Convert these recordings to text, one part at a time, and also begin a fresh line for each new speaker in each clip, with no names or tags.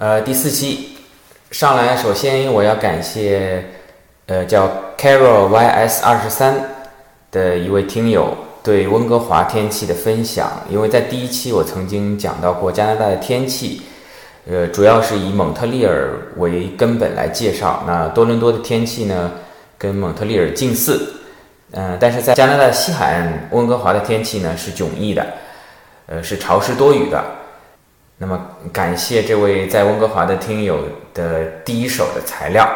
呃，第四期上来，首先我要感谢呃叫 Carol YS 二十三的一位听友对温哥华天气的分享。因为在第一期我曾经讲到过加拿大的天气，呃，主要是以蒙特利尔为根本来介绍。那多伦多的天气呢，跟蒙特利尔近似，嗯，但是在加拿大西海岸温哥华的天气呢是迥异的。呃，是潮湿多雨的。那么，感谢这位在温哥华的听友的第一手的材料。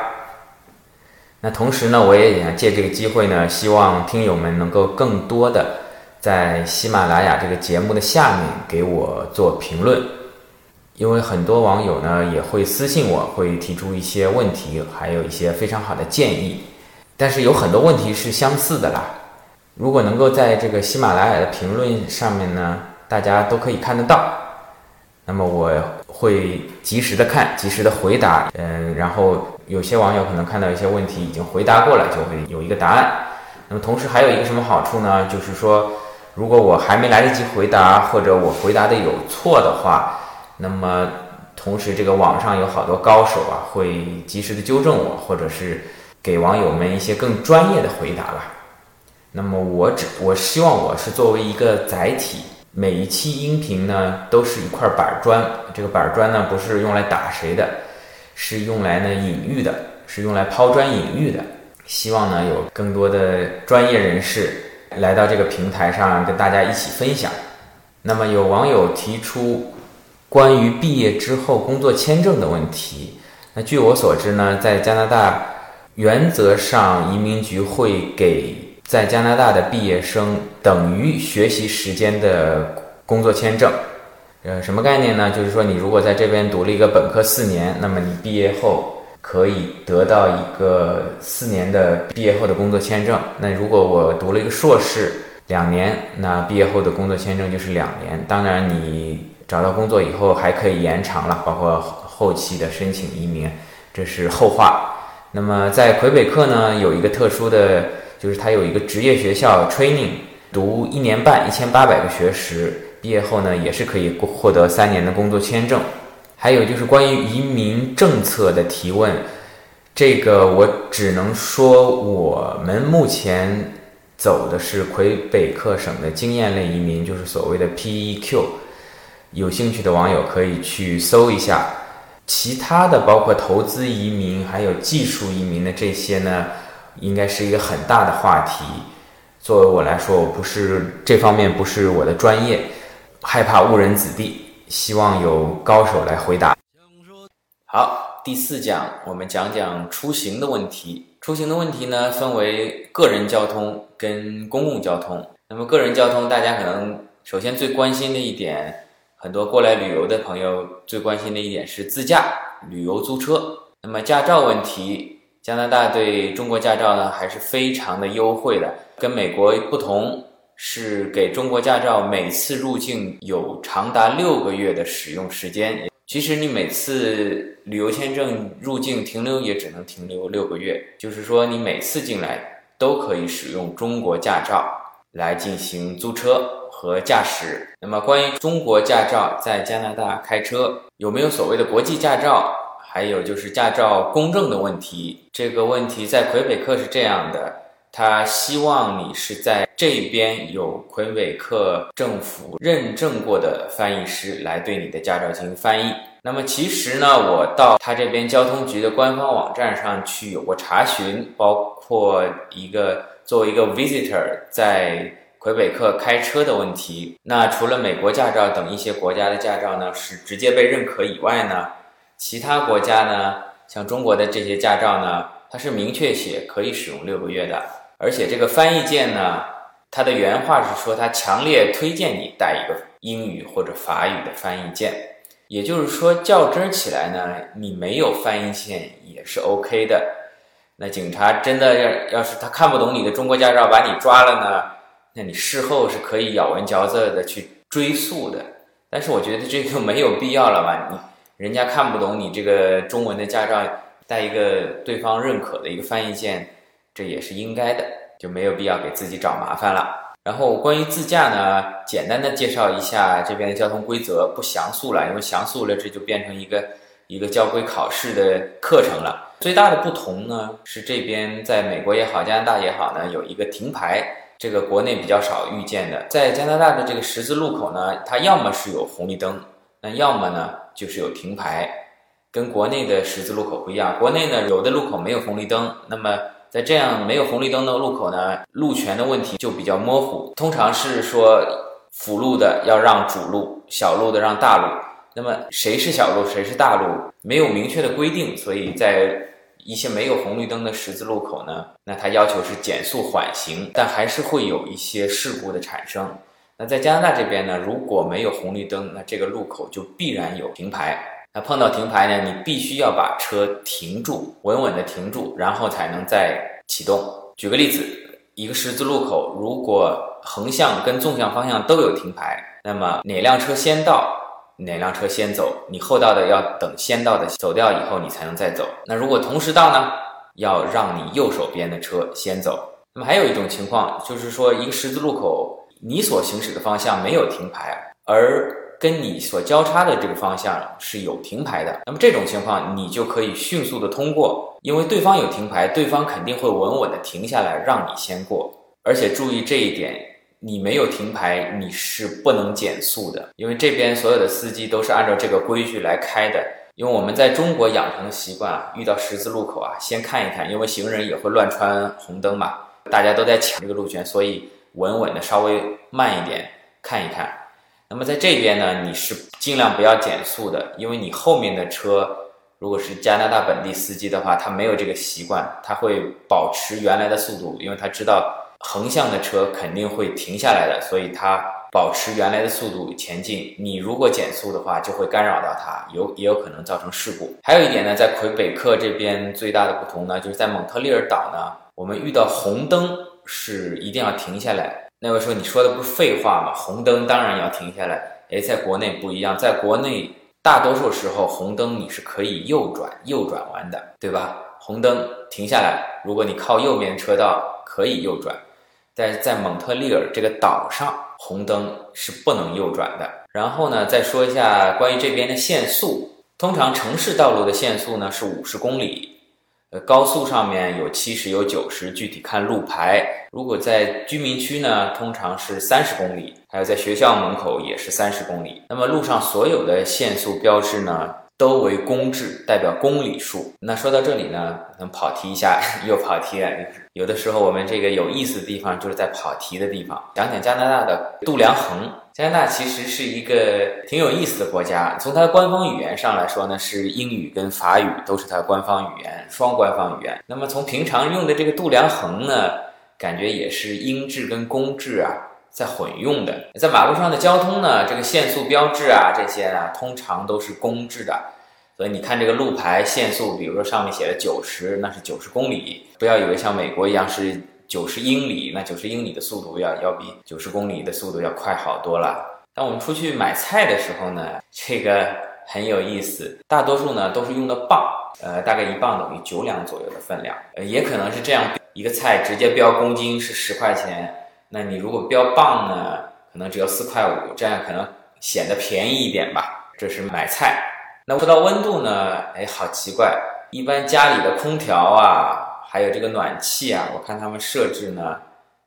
那同时呢，我也想借这个机会呢，希望听友们能够更多的在喜马拉雅这个节目的下面给我做评论，因为很多网友呢也会私信我，会提出一些问题，还有一些非常好的建议。但是有很多问题是相似的啦。如果能够在这个喜马拉雅的评论上面呢。大家都可以看得到，那么我会及时的看，及时的回答。嗯，然后有些网友可能看到一些问题已经回答过了，就会有一个答案。那么同时还有一个什么好处呢？就是说，如果我还没来得及回答，或者我回答的有错的话，那么同时这个网上有好多高手啊，会及时的纠正我，或者是给网友们一些更专业的回答吧。那么我只我希望我是作为一个载体。每一期音频呢，都是一块板砖。这个板砖呢，不是用来打谁的，是用来呢隐喻的，是用来抛砖引玉的。希望呢，有更多的专业人士来到这个平台上，跟大家一起分享。那么，有网友提出关于毕业之后工作签证的问题。那据我所知呢，在加拿大，原则上移民局会给。在加拿大的毕业生等于学习时间的工作签证，呃，什么概念呢？就是说，你如果在这边读了一个本科四年，那么你毕业后可以得到一个四年的毕业后的工作签证。那如果我读了一个硕士两年，那毕业后的工作签证就是两年。当然，你找到工作以后还可以延长了，包括后期的申请移民，这是后话。那么在魁北克呢，有一个特殊的。就是他有一个职业学校 training，读一年半一千八百个学时，毕业后呢也是可以获得三年的工作签证。还有就是关于移民政策的提问，这个我只能说我们目前走的是魁北克省的经验类移民，就是所谓的 PEQ。有兴趣的网友可以去搜一下，其他的包括投资移民还有技术移民的这些呢。应该是一个很大的话题。作为我来说，我不是这方面不是我的专业，害怕误人子弟，希望有高手来回答。好，第四讲我们讲讲出行的问题。出行的问题呢，分为个人交通跟公共交通。那么个人交通，大家可能首先最关心的一点，很多过来旅游的朋友最关心的一点是自驾旅游租车。那么驾照问题。加拿大对中国驾照呢还是非常的优惠的，跟美国不同，是给中国驾照每次入境有长达六个月的使用时间。其实你每次旅游签证入境停留也只能停留六个月，就是说你每次进来都可以使用中国驾照来进行租车和驾驶。那么关于中国驾照在加拿大开车有没有所谓的国际驾照？还有就是驾照公证的问题，这个问题在魁北克是这样的，他希望你是在这边有魁北克政府认证过的翻译师来对你的驾照进行翻译。那么其实呢，我到他这边交通局的官方网站上去有过查询，包括一个作为一个 visitor 在魁北克开车的问题。那除了美国驾照等一些国家的驾照呢是直接被认可以外呢？其他国家呢，像中国的这些驾照呢，它是明确写可以使用六个月的，而且这个翻译件呢，它的原话是说，它强烈推荐你带一个英语或者法语的翻译件，也就是说，较真起来呢，你没有翻译件也是 OK 的。那警察真的要要是他看不懂你的中国驾照，把你抓了呢，那你事后是可以咬文嚼字的去追溯的。但是我觉得这个没有必要了吧，你。人家看不懂你这个中文的驾照，带一个对方认可的一个翻译件，这也是应该的，就没有必要给自己找麻烦了。然后关于自驾呢，简单的介绍一下这边的交通规则，不详述了，因为详述了这就变成一个一个交规考试的课程了。最大的不同呢，是这边在美国也好，加拿大也好呢，有一个停牌，这个国内比较少遇见的。在加拿大的这个十字路口呢，它要么是有红绿灯，那要么呢就是有停牌，跟国内的十字路口不一样。国内呢，有的路口没有红绿灯，那么在这样没有红绿灯的路口呢，路权的问题就比较模糊，通常是说辅路的要让主路，小路的让大路。那么谁是小路，谁是大路，没有明确的规定，所以在。一些没有红绿灯的十字路口呢，那它要求是减速缓行，但还是会有一些事故的产生。那在加拿大这边呢，如果没有红绿灯，那这个路口就必然有停牌。那碰到停牌呢，你必须要把车停住，稳稳的停住，然后才能再启动。举个例子，一个十字路口，如果横向跟纵向方向都有停牌，那么哪辆车先到？哪辆车先走，你后到的要等先到的走掉以后，你才能再走。那如果同时到呢？要让你右手边的车先走。那么还有一种情况，就是说一个十字路口，你所行驶的方向没有停牌，而跟你所交叉的这个方向是有停牌的。那么这种情况，你就可以迅速的通过，因为对方有停牌，对方肯定会稳稳的停下来让你先过。而且注意这一点。你没有停牌，你是不能减速的，因为这边所有的司机都是按照这个规矩来开的。因为我们在中国养成习惯啊，遇到十字路口啊，先看一看，因为行人也会乱穿红灯嘛，大家都在抢这个路权，所以稳稳的稍微慢一点看一看。那么在这边呢，你是尽量不要减速的，因为你后面的车如果是加拿大本地司机的话，他没有这个习惯，他会保持原来的速度，因为他知道。横向的车肯定会停下来的，所以他保持原来的速度前进。你如果减速的话，就会干扰到他，有也有可能造成事故。还有一点呢，在魁北克这边最大的不同呢，就是在蒙特利尔岛呢，我们遇到红灯是一定要停下来。那位说你说的不是废话吗？红灯当然要停下来。诶，在国内不一样，在国内大多数时候红灯你是可以右转右转弯的，对吧？红灯停下来，如果你靠右边车道可以右转。但是在蒙特利尔这个岛上，红灯是不能右转的。然后呢，再说一下关于这边的限速。通常城市道路的限速呢是五十公里，高速上面有七十有九十，具体看路牌。如果在居民区呢，通常是三十公里，还有在学校门口也是三十公里。那么路上所有的限速标志呢？都为公制，代表公里数。那说到这里呢，能跑题一下，又跑题了。有的时候我们这个有意思的地方，就是在跑题的地方。讲讲加拿大的度量衡。加拿大其实是一个挺有意思的国家。从它的官方语言上来说呢，是英语跟法语都是它的官方语言，双官方语言。那么从平常用的这个度量衡呢，感觉也是英制跟公制啊。在混用的，在马路上的交通呢，这个限速标志啊，这些呢，通常都是公制的，所以你看这个路牌限速，比如说上面写的九十，那是九十公里，不要以为像美国一样是九十英里，那九十英里的速度要要比九十公里的速度要快好多了。当我们出去买菜的时候呢，这个很有意思，大多数呢都是用的磅，呃，大概一磅等于九两左右的分量，呃，也可能是这样，一个菜直接标公斤是十块钱。那你如果标磅呢，可能只要四块五，这样可能显得便宜一点吧。这是买菜。那说到温度呢，哎，好奇怪，一般家里的空调啊，还有这个暖气啊，我看他们设置呢，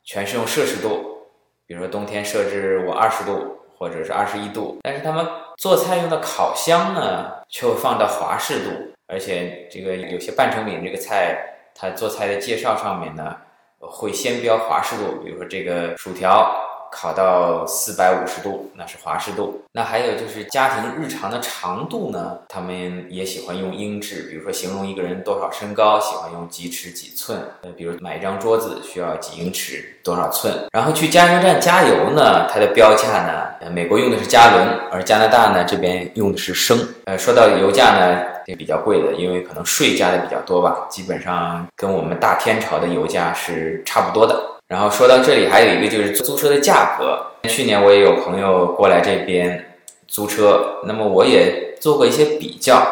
全是用摄氏度，比如说冬天设置我二十度或者是二十一度，但是他们做菜用的烤箱呢，却会放到华氏度，而且这个有些半成品这个菜，它做菜的介绍上面呢。会先标华氏度，比如说这个薯条。烤到四百五十度，那是华氏度。那还有就是家庭日常的长度呢，他们也喜欢用英制，比如说形容一个人多少身高，喜欢用几尺几寸。呃，比如买一张桌子需要几英尺多少寸。然后去加油站加油呢，它的标价呢，呃，美国用的是加仑，而加拿大呢这边用的是升。呃，说到油价呢，也比较贵的，因为可能税加的比较多吧，基本上跟我们大天朝的油价是差不多的。然后说到这里，还有一个就是租车的价格。去年我也有朋友过来这边租车，那么我也做过一些比较。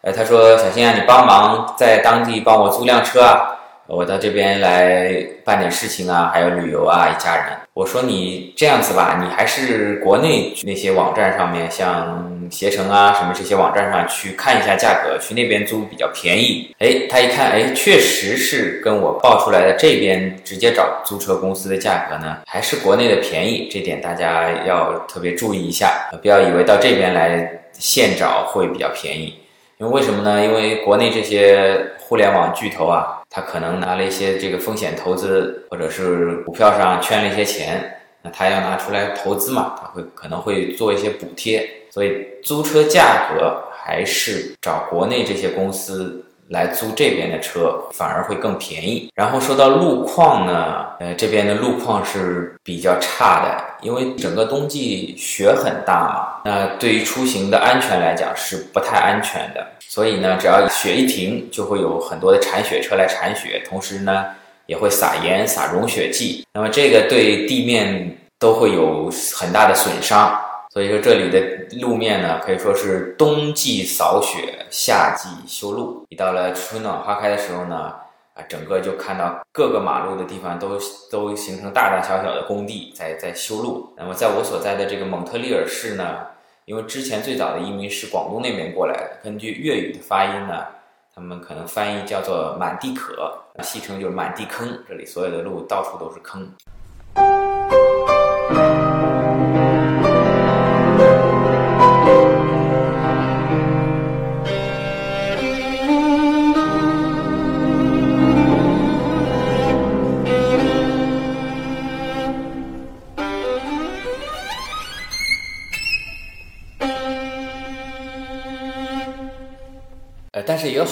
呃，他说：“小新啊，你帮忙在当地帮我租辆车啊。”我到这边来办点事情啊，还有旅游啊，一家人。我说你这样子吧，你还是国内那些网站上面，像携程啊什么这些网站上去看一下价格，去那边租比较便宜。哎，他一看，哎，确实是跟我报出来的这边直接找租车公司的价格呢，还是国内的便宜。这点大家要特别注意一下，不要以为到这边来现找会比较便宜。因为为什么呢？因为国内这些互联网巨头啊。他可能拿了一些这个风险投资，或者是股票上圈了一些钱，那他要拿出来投资嘛，他会可能会做一些补贴，所以租车价格还是找国内这些公司来租这边的车反而会更便宜。然后说到路况呢，呃，这边的路况是比较差的，因为整个冬季雪很大嘛，那对于出行的安全来讲是不太安全的。所以呢，只要雪一停，就会有很多的铲雪车来铲雪，同时呢，也会撒盐、撒融雪剂。那么这个对地面都会有很大的损伤。所以说这里的路面呢，可以说是冬季扫雪，夏季修路。一到了春暖花开的时候呢，啊，整个就看到各个马路的地方都都形成大大小小的工地在在修路。那么在我所在的这个蒙特利尔市呢。因为之前最早的移民是广东那边过来的，根据粤语的发音呢，他们可能翻译叫做“满地可”，戏称就是“满地坑”。这里所有的路到处都是坑。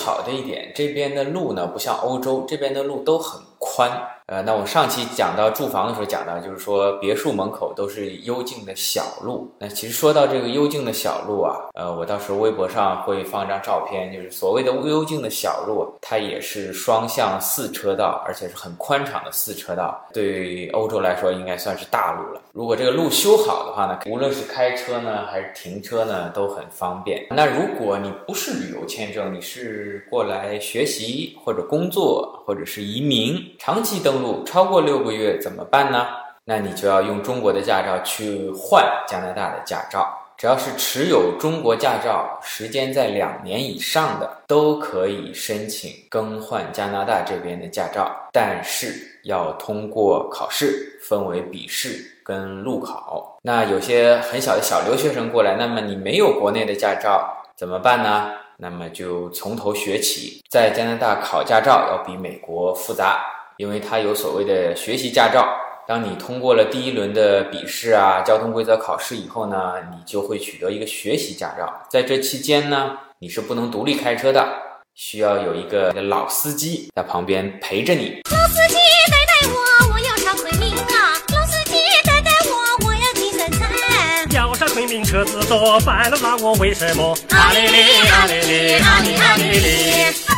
好的一点，这边的路呢不像欧洲，这边的路都很宽。呃，那我上期讲到住房的时候讲到，就是说别墅门口都是幽静的小路。那其实说到这个幽静的小路啊，呃，我到时候微博上会放一张照片，就是所谓的幽静的小路，它也是双向四车道，而且是很宽敞的四车道。对欧洲来说，应该算是大路了。如果这个路修好的话呢，无论是开车呢还是停车呢都很方便。那如果你不是旅游签证，你是过来学习或者工作或者是移民，长期登。超过六个月怎么办呢？那你就要用中国的驾照去换加拿大的驾照。只要是持有中国驾照时间在两年以上的，都可以申请更换加拿大这边的驾照，但是要通过考试，分为笔试跟路考。那有些很小的小留学生过来，那么你没有国内的驾照怎么办呢？那么就从头学起，在加拿大考驾照要比美国复杂。因为它有所谓的学习驾照，当你通过了第一轮的笔试啊、交通规则考试以后呢，你就会取得一个学习驾照。在这期间呢，你是不能独立开车的，需要有一个老司机在旁边陪着你。
老司机带带我，我要上昆明啊！老司机带带我，我要进深圳。
要上昆明车子多，烦了那我为什么？阿里里阿里里阿里阿里里。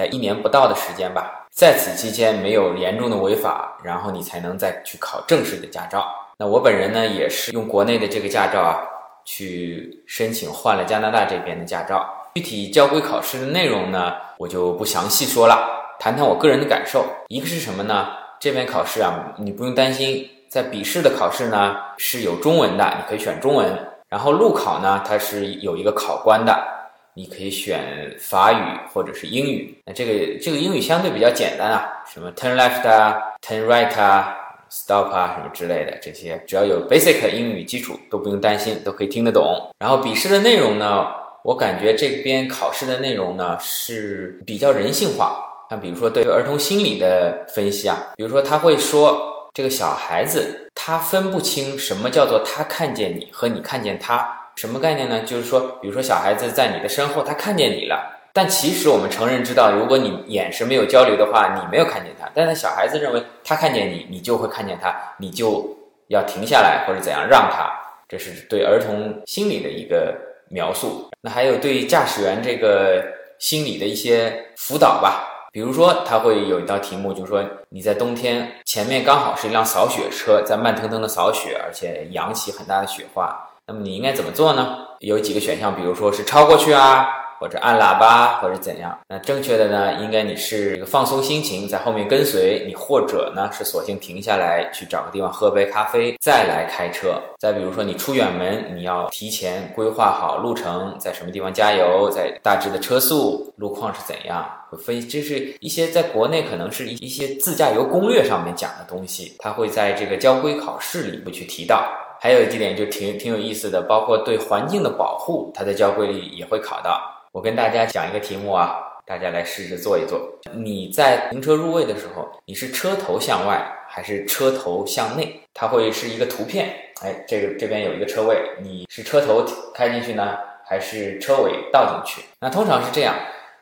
在一年不到的时间吧，在此期间没有严重的违法，然后你才能再去考正式的驾照。那我本人呢，也是用国内的这个驾照啊，去申请换了加拿大这边的驾照。具体交规考试的内容呢，我就不详细说了，谈谈我个人的感受。一个是什么呢？这边考试啊，你不用担心，在笔试的考试呢是有中文的，你可以选中文。然后路考呢，它是有一个考官的。你可以选法语或者是英语，那这个这个英语相对比较简单啊，什么 turn left 啊，turn right 啊，stop 啊，什么之类的，这些只要有 basic 的英语基础都不用担心，都可以听得懂。然后笔试的内容呢，我感觉这边考试的内容呢是比较人性化，像比如说对于儿童心理的分析啊，比如说他会说这个小孩子他分不清什么叫做他看见你和你看见他。什么概念呢？就是说，比如说小孩子在你的身后，他看见你了，但其实我们成人知道，如果你眼神没有交流的话，你没有看见他。但是小孩子认为他看见你，你就会看见他，你就要停下来或者怎样让他。这是对儿童心理的一个描述。那还有对驾驶员这个心理的一些辅导吧。比如说，他会有一道题目，就是说你在冬天前面刚好是一辆扫雪车在慢腾腾的扫雪，而且扬起很大的雪花。那么你应该怎么做呢？有几个选项，比如说是超过去啊，或者按喇叭，或者怎样。那正确的呢，应该你是这个放松心情，在后面跟随你，或者呢是索性停下来去找个地方喝杯咖啡，再来开车。再比如说你出远门，你要提前规划好路程，在什么地方加油，在大致的车速、路况是怎样，会分析。这是一些在国内可能是一一些自驾游攻略上面讲的东西，它会在这个交规考试里会去提到。还有几点就挺挺有意思的，包括对环境的保护，它在交规里也会考到。我跟大家讲一个题目啊，大家来试着做一做。你在停车入位的时候，你是车头向外还是车头向内？它会是一个图片，哎，这个这边有一个车位，你是车头开进去呢，还是车尾倒进去？那通常是这样，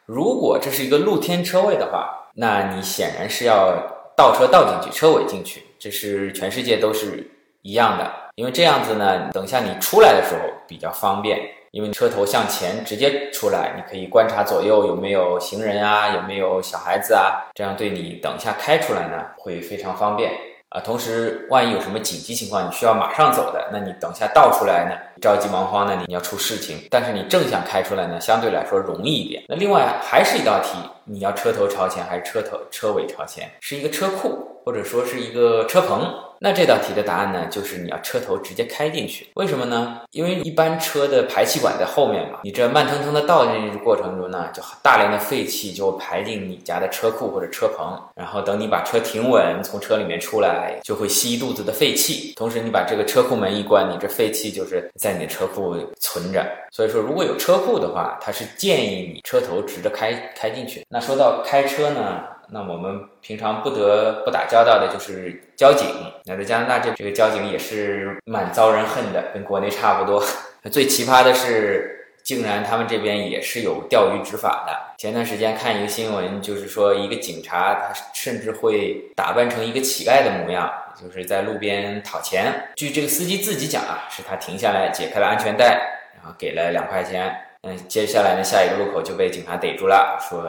如果这是一个露天车位的话，那你显然是要倒车倒进去，车尾进去，这是全世界都是一样的。因为这样子呢，等下你出来的时候比较方便，因为车头向前直接出来，你可以观察左右有没有行人啊，有没有小孩子啊，这样对你等一下开出来呢会非常方便啊。同时，万一有什么紧急情况，你需要马上走的，那你等下倒出来呢，着急忙慌的你要出事情，但是你正想开出来呢，相对来说容易一点。那另外还是一道题，你要车头朝前还是车头车尾朝前？是一个车库或者说是一个车棚？那这道题的答案呢，就是你要车头直接开进去。为什么呢？因为一般车的排气管在后面嘛，你这慢腾腾的倒进去的过程中呢，就大量的废气就排进你家的车库或者车棚，然后等你把车停稳，从车里面出来，就会吸一肚子的废气。同时，你把这个车库门一关，你这废气就是在你的车库存着。所以说，如果有车库的话，它是建议你车头直着开开进去。那说到开车呢？那我们平常不得不打交道的就是交警。那在加拿大这这个交警也是蛮遭人恨的，跟国内差不多。最奇葩的是，竟然他们这边也是有钓鱼执法的。前段时间看一个新闻，就是说一个警察他甚至会打扮成一个乞丐的模样，就是在路边讨钱。据这个司机自己讲啊，是他停下来解开了安全带，然后给了两块钱。嗯，接下来呢，下一个路口就被警察逮住了，说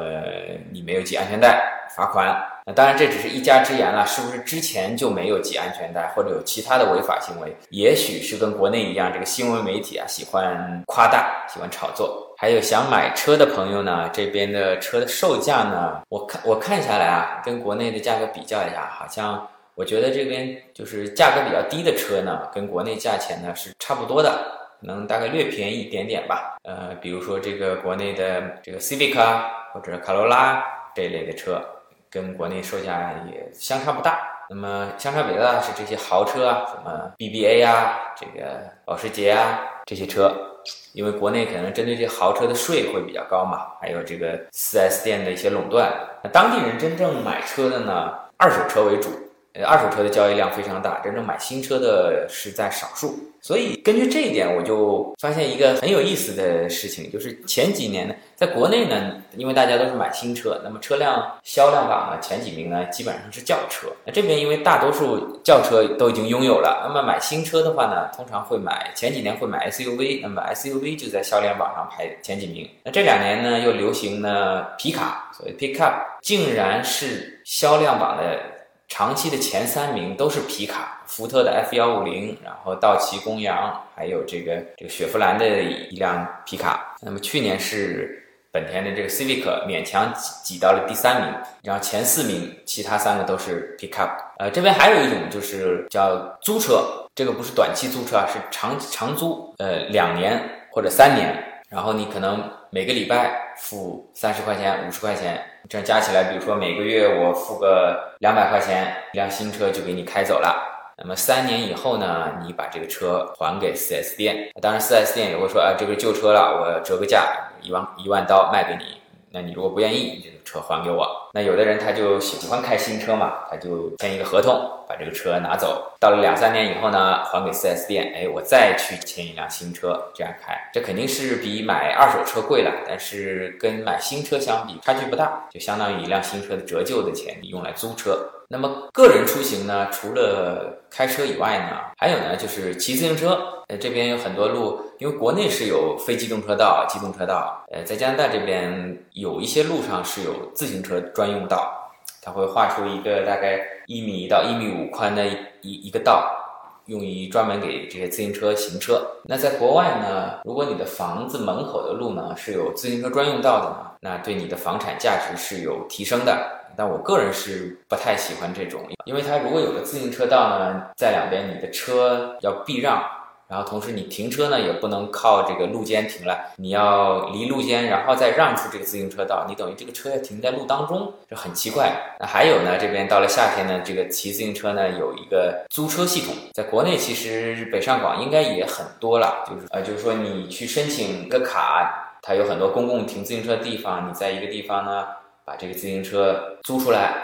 你没有系安全带。罚款，那当然这只是一家之言了，是不是之前就没有系安全带，或者有其他的违法行为？也许是跟国内一样，这个新闻媒体啊喜欢夸大，喜欢炒作。还有想买车的朋友呢，这边的车的售价呢，我看我看下来啊，跟国内的价格比较一下，好像我觉得这边就是价格比较低的车呢，跟国内价钱呢是差不多的，可能大概略便宜一点点吧。呃，比如说这个国内的这个 Civic 啊，或者卡罗拉这一类的车。跟国内售价也相差不大，那么相差比较大的是这些豪车啊，什么 BBA 啊，这个保时捷啊这些车，因为国内可能针对这豪车的税会比较高嘛，还有这个 4S 店的一些垄断，那当地人真正买车的呢，二手车为主，呃，二手车的交易量非常大，真正买新车的是在少数。所以根据这一点，我就发现一个很有意思的事情，就是前几年呢，在国内呢，因为大家都是买新车，那么车辆销量榜呢前几名呢基本上是轿车。那这边因为大多数轿车都已经拥有了，那么买新车的话呢，通常会买前几年会买 SUV，那么 SUV 就在销量榜上排前几名。那这两年呢又流行呢皮卡，所以 pickup，竟然是销量榜的。长期的前三名都是皮卡，福特的 F 幺五零，然后道奇公羊，还有这个这个雪佛兰的一辆皮卡。那么去年是本田的这个 Civic 勉强挤挤到了第三名，然后前四名其他三个都是 pickup。呃，这边还有一种就是叫租车，这个不是短期租车啊，是长长租，呃，两年或者三年。然后你可能每个礼拜付三十块钱、五十块钱，这样加起来，比如说每个月我付个两百块钱，一辆新车就给你开走了。那么三年以后呢，你把这个车还给 4S 店，当然 4S 店也会说，啊，这个旧车了，我折个价，一万一万刀卖给你。那你如果不愿意，你这个车还给我。那有的人他就喜欢开新车嘛，他就签一个合同，把这个车拿走。到了两三年以后呢，还给 4S 店，哎，我再去签一辆新车，这样开。这肯定是比买二手车贵了，但是跟买新车相比差距不大，就相当于一辆新车的折旧的钱，你用来租车。那么个人出行呢，除了开车以外呢，还有呢就是骑自行车。呃，这边有很多路，因为国内是有非机动车道、机动车道。呃，在加拿大这边有一些路上是有自行车专用道，它会画出一个大概一米到一米五宽的一一个道，用于专门给这些自行车行车。那在国外呢，如果你的房子门口的路呢是有自行车专用道的呢，那对你的房产价值是有提升的。但我个人是不太喜欢这种，因为它如果有个自行车道呢，在两边你的车要避让，然后同时你停车呢也不能靠这个路肩停了，你要离路肩，然后再让出这个自行车道，你等于这个车要停在路当中，这很奇怪。那还有呢，这边到了夏天呢，这个骑自行车呢有一个租车系统，在国内其实北上广应该也很多了，就是呃就是说你去申请个卡，它有很多公共停自行车的地方，你在一个地方呢。把这个自行车租出来，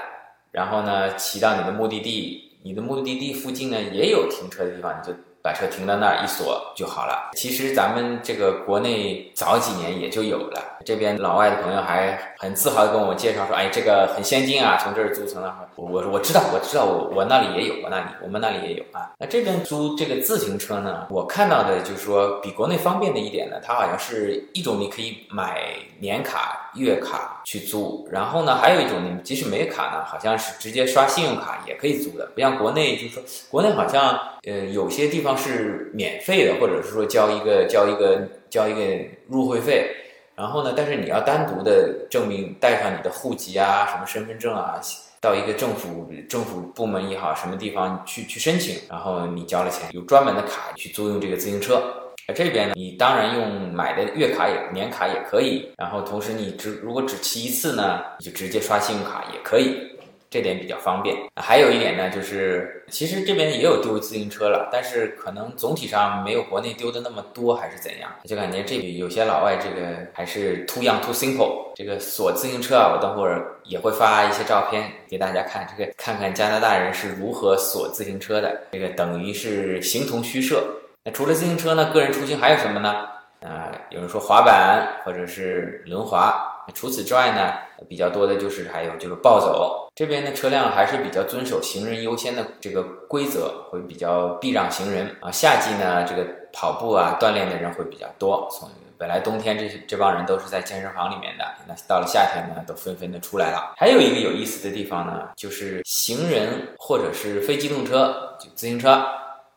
然后呢骑到你的目的地，你的目的地附近呢也有停车的地方，你就把车停到那儿一锁就好了。其实咱们这个国内早几年也就有了，这边老外的朋友还很自豪的跟我介绍说：“哎，这个很先进啊，从这儿租从那儿。”我说：“我知道，我知道，我我那里也有，我那里我们那里也有啊。”那这边租这个自行车呢，我看到的就是说比国内方便的一点呢，它好像是一种你可以买年卡、月卡去租，然后呢还有一种你即使没卡呢，好像是直接刷信用卡也可以租的，不像国内就是说国内好像呃有些地方是免费的，或者是说交一个交一个交一个入会费，然后呢，但是你要单独的证明带上你的户籍啊、什么身份证啊，到一个政府政府部门也好，什么地方去去申请，然后你交了钱，有专门的卡去租用这个自行车。而这边呢，你当然用买的月卡也年卡也可以，然后同时你只如果只骑一次呢，你就直接刷信用卡也可以。这点比较方便。还有一点呢，就是其实这边也有丢自行车了，但是可能总体上没有国内丢的那么多，还是怎样？就感觉这里有些老外这个还是 too young too simple。这个锁自行车啊，我等会儿也会发一些照片给大家看，这个看看加拿大人是如何锁自行车的。这个等于是形同虚设。那除了自行车呢，个人出行还有什么呢？啊，有人说滑板或者是轮滑。除此之外呢，比较多的就是还有就是暴走。这边的车辆还是比较遵守行人优先的这个规则，会比较避让行人啊。夏季呢，这个跑步啊锻炼的人会比较多。从本来冬天这这帮人都是在健身房里面的，那到了夏天呢，都纷纷的出来了。还有一个有意思的地方呢，就是行人或者是非机动车就自行车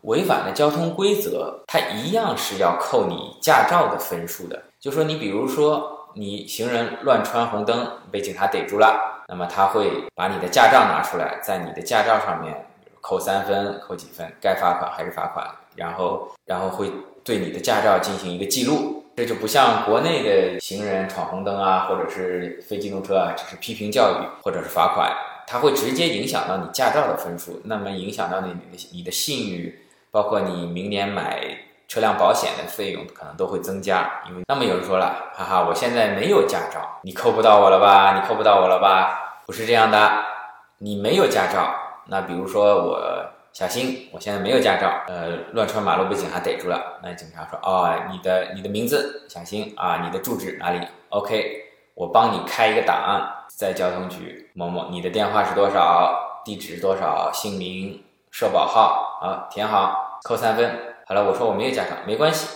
违反了交通规则，它一样是要扣你驾照的分数的。就说你比如说。你行人乱穿红灯被警察逮住了，那么他会把你的驾照拿出来，在你的驾照上面扣三分、扣几分，该罚款还是罚款，然后然后会对你的驾照进行一个记录。这就不像国内的行人闯红灯啊，或者是非机动车啊，只是批评教育或者是罚款，它会直接影响到你驾照的分数，那么影响到你的你的信誉，包括你明年买。车辆保险的费用可能都会增加，因为那么有人说了，哈哈，我现在没有驾照，你扣不到我了吧？你扣不到我了吧？不是这样的，你没有驾照，那比如说我小新，我现在没有驾照，呃，乱穿马路被警察逮住了，那警察说，哦，你的你的名字小新啊，你的住址哪里？OK，我帮你开一个档案，在交通局某某，你的电话是多少？地址是多少？姓名、社保号啊，填好，扣三分。好了，我说我没有驾照，没关系。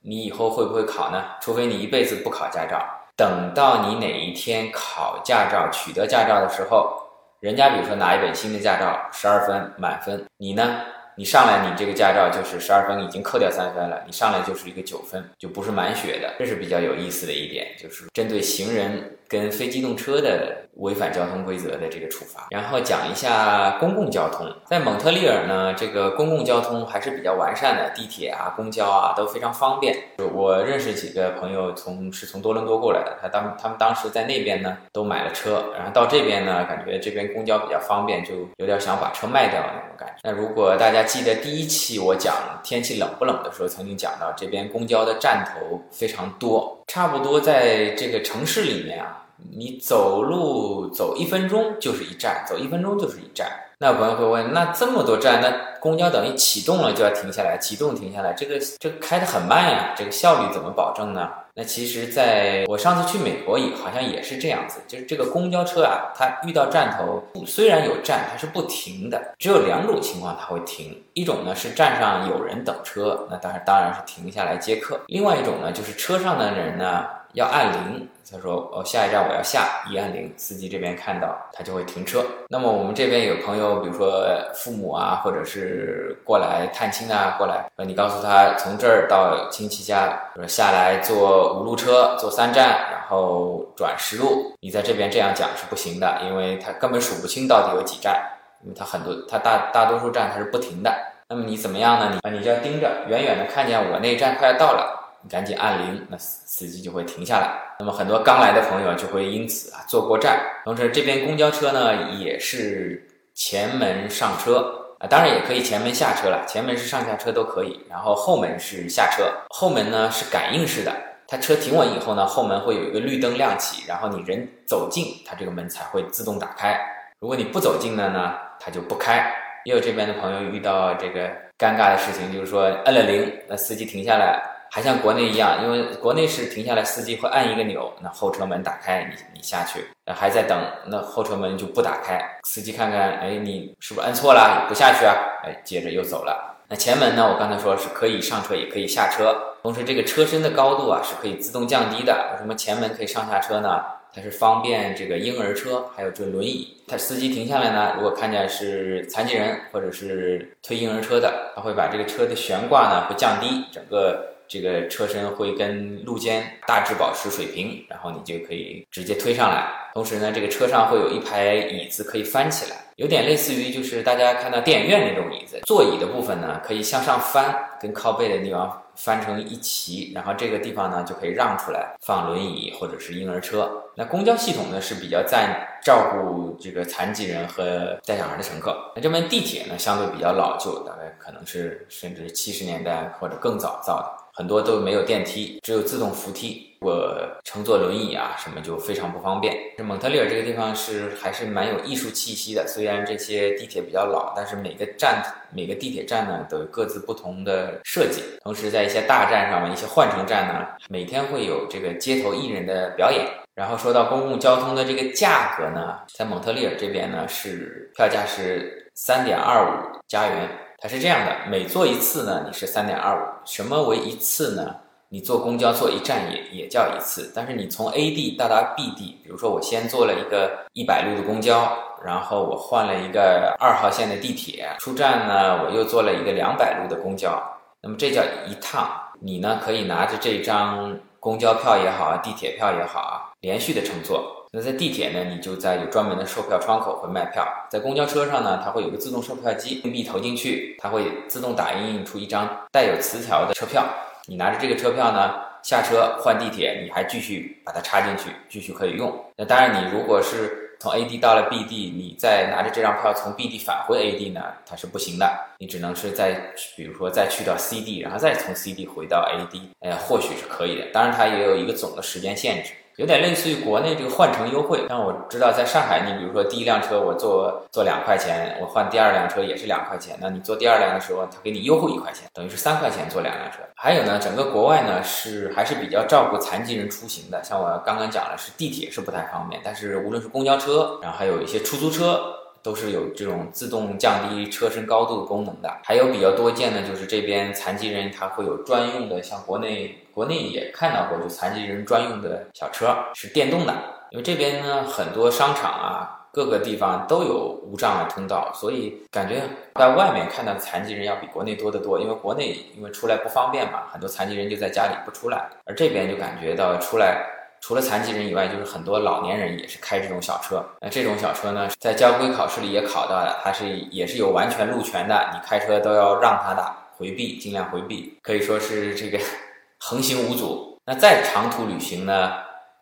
你以后会不会考呢？除非你一辈子不考驾照，等到你哪一天考驾照、取得驾照的时候，人家比如说拿一本新的驾照，十二分满分，你呢？你上来，你这个驾照就是十二分，已经扣掉三分了，你上来就是一个九分，就不是满血的。这是比较有意思的一点，就是针对行人跟非机动车的违反交通规则的这个处罚。然后讲一下公共交通，在蒙特利尔呢，这个公共交通还是比较完善的，地铁啊、公交啊都非常方便。我认识几个朋友，从是从多伦多过来的，他当他们当时在那边呢都买了车，然后到这边呢，感觉这边公交比较方便，就有点想把车卖掉那种感觉。那如果大家记得第一期我讲天气冷不冷的时候，曾经讲到这边公交的站头非常多，差不多在这个城市里面啊，你走路走一分钟就是一站，走一分钟就是一站。那有朋友会问，那这么多站，那公交等于启动了就要停下来，启动停下来，这个这开得很慢呀，这个效率怎么保证呢？那其实，在我上次去美国也好像也是这样子，就是这个公交车啊，它遇到站头，虽然有站，它是不停的。只有两种情况它会停，一种呢是站上有人等车，那当然当然是停下来接客；另外一种呢就是车上的人呢要按铃，他说哦下一站我要下，一按铃，司机这边看到他就会停车。那么我们这边有朋友，比如说父母啊，或者是过来探亲啊，过来，呃，你告诉他从这儿到亲戚家，说下来坐五路车，坐三站，然后转十路，你在这边这样讲是不行的，因为他根本数不清到底有几站，因为他很多他大大多数站他是不停的。那么你怎么样呢？你啊，你就要盯着，远远的看见我那一站快要到了，你赶紧按铃，那司司机就会停下来。那么很多刚来的朋友就会因此啊坐过站。同时这边公交车呢也是前门上车啊，当然也可以前门下车了，前门是上下车都可以，然后后门是下车。后门呢是感应式的，它车停稳以后呢，后门会有一个绿灯亮起，然后你人走近，它这个门才会自动打开。如果你不走近了呢，它就不开。也有这边的朋友遇到这个尴尬的事情，就是说摁了铃，那司机停下来，还像国内一样，因为国内是停下来，司机会按一个钮，那后车门打开，你你下去，那还在等，那后车门就不打开，司机看看，哎，你是不是按错了，不下去啊？哎，接着又走了。那前门呢？我刚才说是可以上车，也可以下车，同时这个车身的高度啊是可以自动降低的。为什么前门可以上下车呢？它是方便这个婴儿车，还有这轮椅。它司机停下来呢，如果看见是残疾人或者是推婴儿车的，他会把这个车的悬挂呢会降低，整个这个车身会跟路肩大致保持水平，然后你就可以直接推上来。同时呢，这个车上会有一排椅子可以翻起来，有点类似于就是大家看到电影院那种椅子，座椅的部分呢可以向上翻，跟靠背的地方。翻成一齐，然后这个地方呢就可以让出来放轮椅或者是婴儿车。那公交系统呢是比较在照顾这个残疾人和带小孩的乘客。那这边地铁呢相对比较老旧，大概可能是甚至七十年代或者更早造的。很多都没有电梯，只有自动扶梯。我乘坐轮椅啊，什么就非常不方便。蒙特利尔这个地方是还是蛮有艺术气息的。虽然这些地铁比较老，但是每个站、每个地铁站呢都有各自不同的设计。同时，在一些大站上面，一些换乘站呢，每天会有这个街头艺人的表演。然后说到公共交通的这个价格呢，在蒙特利尔这边呢是票价是三点二五加元。它是这样的，每坐一次呢，你是三点二五。什么为一次呢？你坐公交坐一站也也叫一次。但是你从 A 地到达 B 地，比如说我先坐了一个一百路的公交，然后我换了一个二号线的地铁，出站呢我又坐了一个两百路的公交，那么这叫一趟。你呢可以拿着这张公交票也好啊，地铁票也好啊，连续的乘坐。那在地铁呢，你就在有专门的售票窗口会卖票；在公交车上呢，它会有个自动售票机，硬币投进去，它会自动打印出一张带有磁条的车票。你拿着这个车票呢，下车换地铁，你还继续把它插进去，继续可以用。那当然，你如果是从 A 地到了 B 地，你再拿着这张票从 B 地返回 A 地呢，它是不行的。你只能是再比如说再去到 C 地，然后再从 C 地回到 A 地，哎，或许是可以的。当然，它也有一个总的时间限制。有点类似于国内这个换乘优惠，像我知道在上海，你比如说第一辆车我坐坐两块钱，我换第二辆车也是两块钱，那你坐第二辆的时候，他给你优惠一块钱，等于是三块钱坐两辆车。还有呢，整个国外呢是还是比较照顾残疾人出行的，像我刚刚讲了，是地铁是不太方便，但是无论是公交车，然后还有一些出租车。都是有这种自动降低车身高度功能的，还有比较多见的就是这边残疾人他会有专用的，像国内国内也看到过，就残疾人专用的小车是电动的。因为这边呢很多商场啊，各个地方都有无障碍通道，所以感觉在外面看到的残疾人要比国内多得多。因为国内因为出来不方便嘛，很多残疾人就在家里不出来，而这边就感觉到出来。除了残疾人以外，就是很多老年人也是开这种小车。那这种小车呢，在交规考试里也考到了，它是也是有完全路权的，你开车都要让他的，回避，尽量回避，可以说是这个 横行无阻。那再长途旅行呢，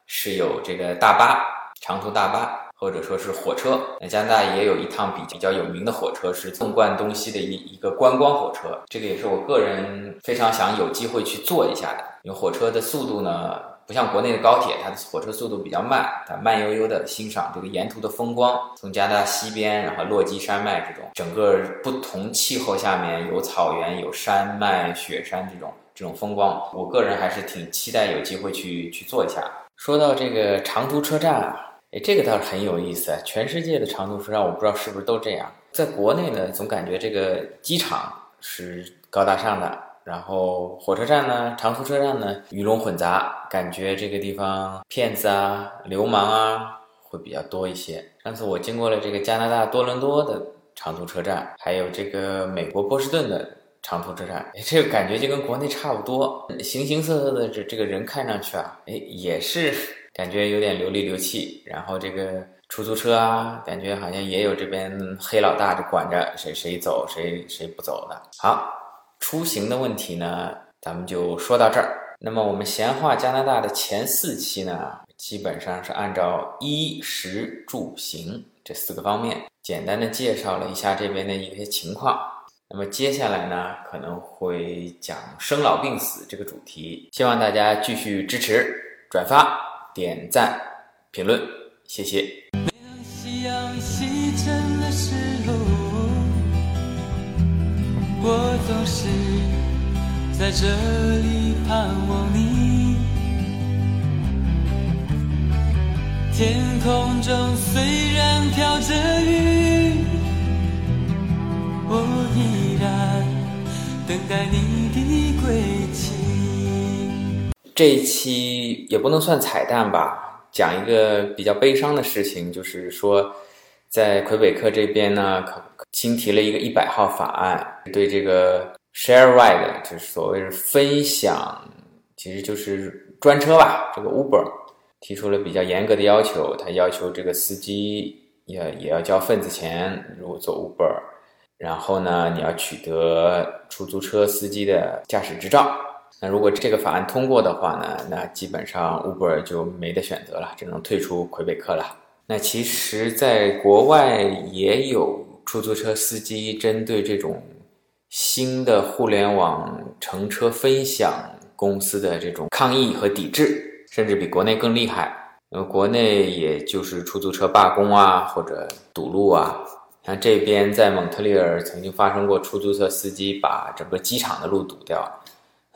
是有这个大巴，长途大巴，或者说是火车。那加拿大也有一趟比比较有名的火车，是纵贯东西的一一个观光火车。这个也是我个人非常想有机会去坐一下的，因为火车的速度呢。不像国内的高铁，它的火车速度比较慢，它慢悠悠的欣赏这个沿途的风光。从加拿大西边，然后落基山脉这种，整个不同气候下面有草原、有山脉、雪山这种这种风光，我个人还是挺期待有机会去去做一下。说到这个长途车站啊，哎，这个倒是很有意思。全世界的长途车站，我不知道是不是都这样。在国内呢，总感觉这个机场是高大上的。然后火车站呢，长途车站呢，鱼龙混杂，感觉这个地方骗子啊、流氓啊会比较多一些。上次我经过了这个加拿大多伦多的长途车站，还有这个美国波士顿的长途车站，哎，这个感觉就跟国内差不多，形形色色的这这个人看上去啊，哎，也是感觉有点流里流气，然后这个。出租车啊，感觉好像也有这边黑老大就管着谁谁走谁谁不走的。好，出行的问题呢，咱们就说到这儿。那么我们闲话加拿大的前四期呢，基本上是按照衣食住行这四个方面，简单的介绍了一下这边的一些情况。那么接下来呢，可能会讲生老病死这个主题，希望大家继续支持、转发、点赞、评论，谢谢。
夕阳西沉的时候，我总是在这里盼望你。天空中虽然飘着雨，我依然等待你的归期。
这一期也不能算彩蛋吧。讲一个比较悲伤的事情，就是说，在魁北克这边呢，新提了一个一百号法案，对这个 share ride，就是所谓的分享，其实就是专车吧，这个 Uber 提出了比较严格的要求，他要求这个司机也也要交份子钱，如果做 Uber，然后呢，你要取得出租车司机的驾驶执照。那如果这个法案通过的话呢，那基本上 Uber 就没得选择了，只能退出魁北克了。那其实，在国外也有出租车司机针对这种新的互联网乘车分享公司的这种抗议和抵制，甚至比国内更厉害。呃，国内也就是出租车罢工啊，或者堵路啊。像这边在蒙特利尔曾经发生过出租车司机把整个机场的路堵掉。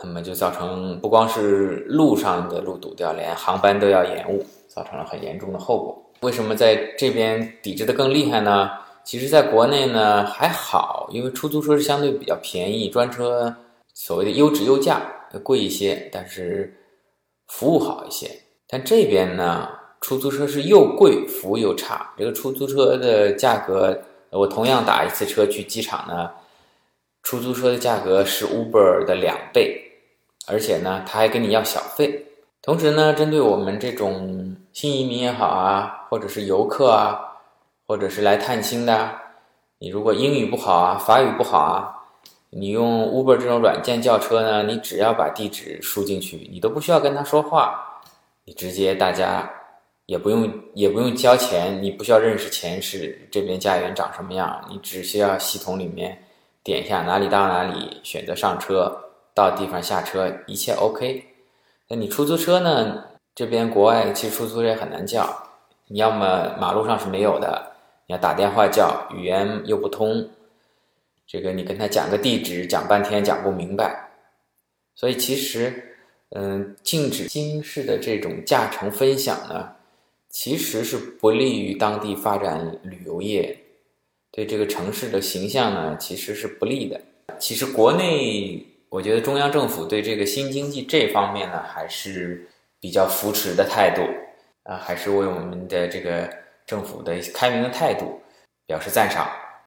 那么就造成不光是路上的路堵掉，连航班都要延误，造成了很严重的后果。为什么在这边抵制的更厉害呢？其实，在国内呢还好，因为出租车是相对比较便宜，专车所谓的优质优价贵一些，但是服务好一些。但这边呢，出租车是又贵，服务又差。这个出租车的价格，我同样打一次车去机场呢，出租车的价格是 Uber 的两倍。而且呢，他还跟你要小费。同时呢，针对我们这种新移民也好啊，或者是游客啊，或者是来探亲的，你如果英语不好啊，法语不好啊，你用 Uber 这种软件叫车呢，你只要把地址输进去，你都不需要跟他说话，你直接大家也不用也不用交钱，你不需要认识前世这边家园长什么样，你只需要系统里面点一下哪里到哪里，选择上车。到地方下车，一切 OK。那你出租车呢？这边国外其实出租车也很难叫，你要么马路上是没有的，你要打电话叫，语言又不通，这个你跟他讲个地址，讲半天讲不明白。所以其实，嗯，禁止新式的这种驾乘分享呢，其实是不利于当地发展旅游业，对这个城市的形象呢，其实是不利的。其实国内。我觉得中央政府对这个新经济这方面呢，还是比较扶持的态度啊，还是为我们的这个政府的开明的态度表示赞赏。